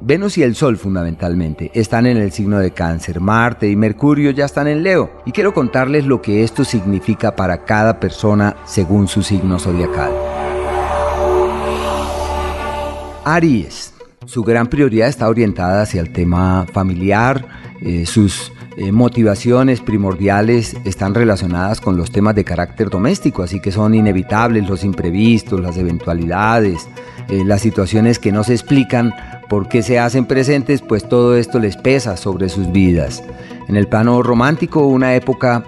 Venus y el Sol fundamentalmente están en el signo de cáncer, Marte y Mercurio ya están en Leo. Y quiero contarles lo que esto significa para cada persona según su signo zodiacal. Aries, su gran prioridad está orientada hacia el tema familiar, eh, sus eh, motivaciones primordiales están relacionadas con los temas de carácter doméstico, así que son inevitables los imprevistos, las eventualidades, eh, las situaciones que no se explican por qué se hacen presentes, pues todo esto les pesa sobre sus vidas. En el plano romántico, una época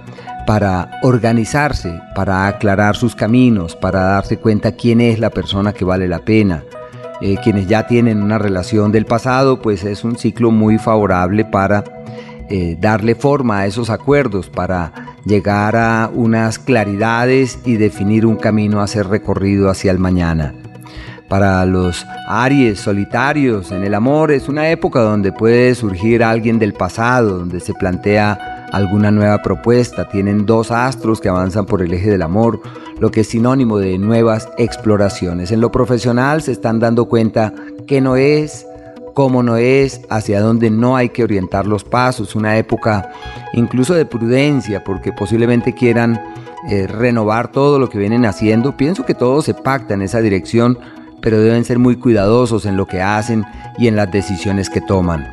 para organizarse, para aclarar sus caminos, para darse cuenta quién es la persona que vale la pena. Eh, quienes ya tienen una relación del pasado, pues es un ciclo muy favorable para eh, darle forma a esos acuerdos, para llegar a unas claridades y definir un camino a ser recorrido hacia el mañana. Para los Aries solitarios en el amor es una época donde puede surgir alguien del pasado, donde se plantea alguna nueva propuesta. Tienen dos astros que avanzan por el eje del amor, lo que es sinónimo de nuevas exploraciones. En lo profesional se están dando cuenta que no es, cómo no es, hacia dónde no hay que orientar los pasos. Una época incluso de prudencia, porque posiblemente quieran eh, renovar todo lo que vienen haciendo. Pienso que todo se pacta en esa dirección pero deben ser muy cuidadosos en lo que hacen y en las decisiones que toman.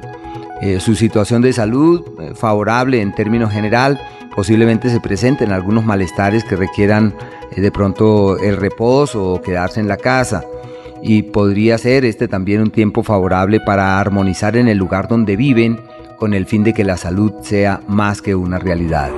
Eh, su situación de salud, eh, favorable en términos general, posiblemente se presenten algunos malestares que requieran eh, de pronto el reposo o quedarse en la casa. Y podría ser este también un tiempo favorable para armonizar en el lugar donde viven con el fin de que la salud sea más que una realidad.